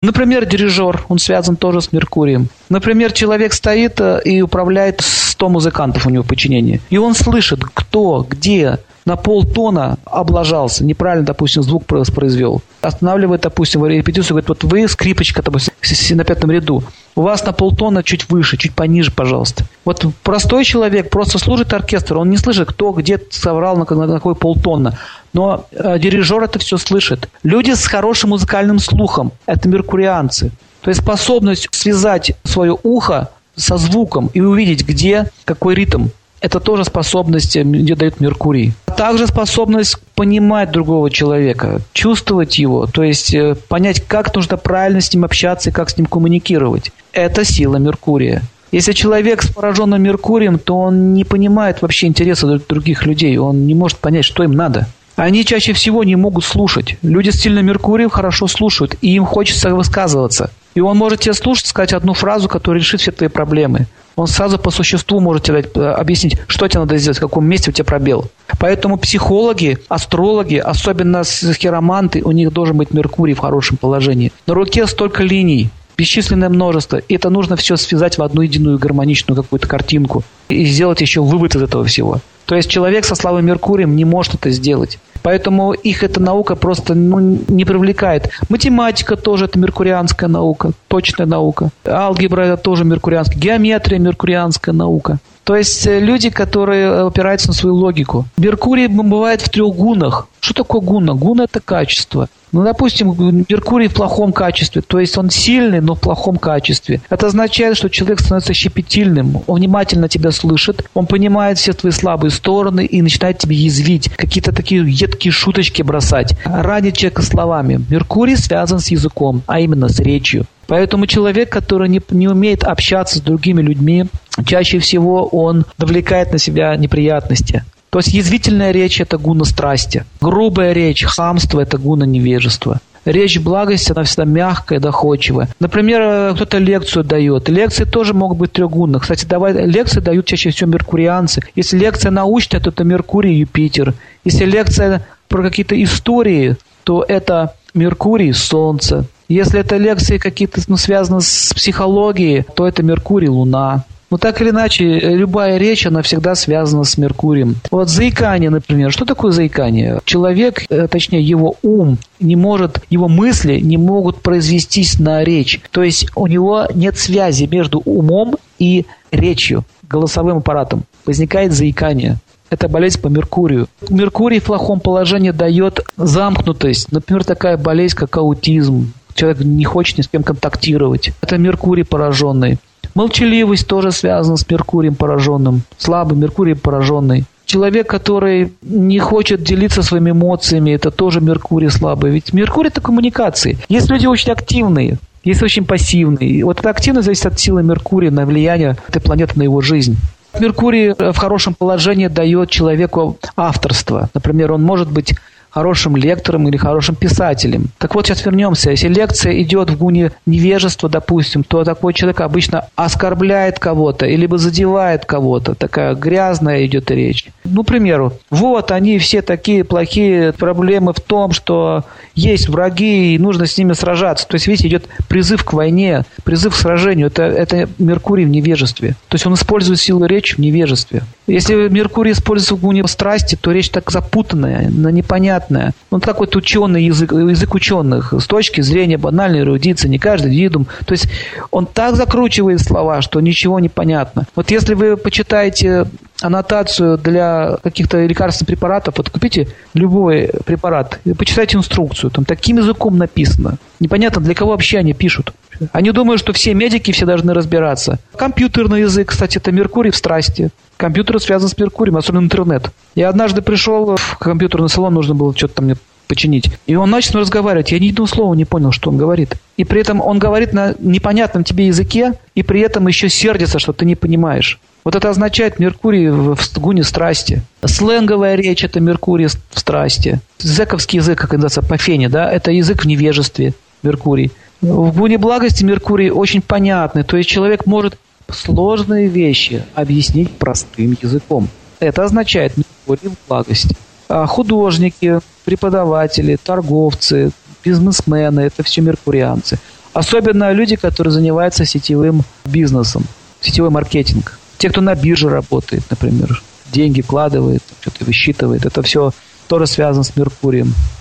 Например, дирижер, он связан тоже с Меркурием. Например, человек стоит э, и управляет 100 музыкантов у него в подчинении. И он слышит, кто, где, на полтона облажался, неправильно, допустим, звук произвел. Останавливает, допустим, репетицию, говорит, вот вы скрипочка, допустим, на пятом ряду, у вас на полтона чуть выше, чуть пониже, пожалуйста. Вот простой человек просто служит оркестру, он не слышит, кто где соврал на, на какой полтона. Но э, дирижер это все слышит. Люди с хорошим музыкальным слухом – это меркурианцы. То есть способность связать свое ухо со звуком и увидеть, где какой ритм. Это тоже способность, э, где дает Меркурий. Также способность понимать другого человека, чувствовать его, то есть э, понять, как нужно правильно с ним общаться и как с ним коммуникировать. Это сила Меркурия. Если человек с пораженным Меркурием, то он не понимает вообще интереса других людей, он не может понять, что им надо. Они чаще всего не могут слушать. Люди с сильным Меркурием хорошо слушают, и им хочется высказываться. И он может тебе слушать, сказать одну фразу, которая решит все твои проблемы он сразу по существу может тебе э, объяснить, что тебе надо сделать, в каком месте у тебя пробел. Поэтому психологи, астрологи, особенно хироманты, у них должен быть Меркурий в хорошем положении. На руке столько линий, бесчисленное множество. И это нужно все связать в одну единую гармоничную какую-то картинку и сделать еще вывод из этого всего. То есть человек со слабым Меркурием не может это сделать. Поэтому их эта наука просто ну, не привлекает. Математика тоже это меркурианская наука, точная наука. Алгебра это тоже меркурианская. Геометрия меркурианская наука. То есть э, люди, которые опираются на свою логику. Меркурий бывает в трех гунах. Что такое гуна? Гуна – это качество. Ну, допустим, Меркурий в плохом качестве, то есть он сильный, но в плохом качестве. Это означает, что человек становится щепетильным, он внимательно тебя слышит, он понимает все твои слабые стороны и начинает тебе язвить, какие-то такие едкие шуточки бросать, ранить человека словами. Меркурий связан с языком, а именно с речью. Поэтому человек, который не, не умеет общаться с другими людьми, чаще всего он навлекает на себя неприятности. То есть язвительная речь – это гуна страсти. Грубая речь, хамство – это гуна невежества. Речь благости, она всегда мягкая, доходчивая. Например, кто-то лекцию дает. Лекции тоже могут быть трехгунных. Кстати, давай, лекции дают чаще всего меркурианцы. Если лекция научная, то это Меркурий Юпитер. Если лекция про какие-то истории, то это Меркурий, Солнце. Если это лекции какие-то ну, связаны с психологией, то это Меркурий, Луна. Но так или иначе, любая речь, она всегда связана с Меркурием. Вот заикание, например. Что такое заикание? Человек, э, точнее его ум, не может, его мысли не могут произвестись на речь. То есть у него нет связи между умом и речью, голосовым аппаратом. Возникает заикание. Это болезнь по Меркурию. Меркурий в плохом положении дает замкнутость. Например, такая болезнь, как аутизм. Человек не хочет ни с кем контактировать. Это Меркурий пораженный. Молчаливость тоже связана с Меркурием пораженным, слабый Меркурий пораженный. Человек, который не хочет делиться своими эмоциями, это тоже Меркурий слабый. Ведь Меркурий – это коммуникации. Есть люди очень активные, есть очень пассивные. И вот эта активность зависит от силы Меркурия на влияние этой планеты на его жизнь. Меркурий в хорошем положении дает человеку авторство. Например, он может быть хорошим лектором или хорошим писателем. Так вот, сейчас вернемся. Если лекция идет в гуне невежества, допустим, то такой человек обычно оскорбляет кого-то или бы задевает кого-то. Такая грязная идет речь. Ну, к примеру, вот они все такие плохие, проблемы в том, что есть враги и нужно с ними сражаться. То есть, видите, идет призыв к войне, призыв к сражению. Это, это Меркурий в невежестве. То есть он использует силу речи в невежестве. Если Меркурий используется в гуне страсти, то речь так запутанная, непонятная. Он такой ученый язык, язык ученых с точки зрения банальной эрудиции, не каждый индивидуум. То есть он так закручивает слова, что ничего не понятно. Вот если вы почитаете аннотацию для каких-то лекарственных препаратов, вот купите любой препарат, почитайте инструкцию, там таким языком написано. Непонятно, для кого вообще они пишут. Они думают, что все медики все должны разбираться. Компьютерный язык, кстати, это Меркурий в страсти. Компьютер связан с Меркурием, особенно интернет. Я однажды пришел в компьютерный салон, нужно было что-то там мне починить. И он начал разговаривать. Я ни одного слова не понял, что он говорит. И при этом он говорит на непонятном тебе языке, и при этом еще сердится, что ты не понимаешь. Вот это означает Меркурий в гуне страсти. Сленговая речь – это Меркурий в страсти. Зековский язык, как называется, по фене, да, это язык в невежестве, Меркурий. В гуне благости Меркурий очень понятный, то есть человек может сложные вещи объяснить простым языком. Это означает Меркурий в благости. А художники, преподаватели, торговцы, бизнесмены – это все меркурианцы. Особенно люди, которые занимаются сетевым бизнесом, сетевой маркетинг. Те, кто на бирже работает, например, деньги вкладывает, что-то высчитывает. Это все тоже связано с Меркурием.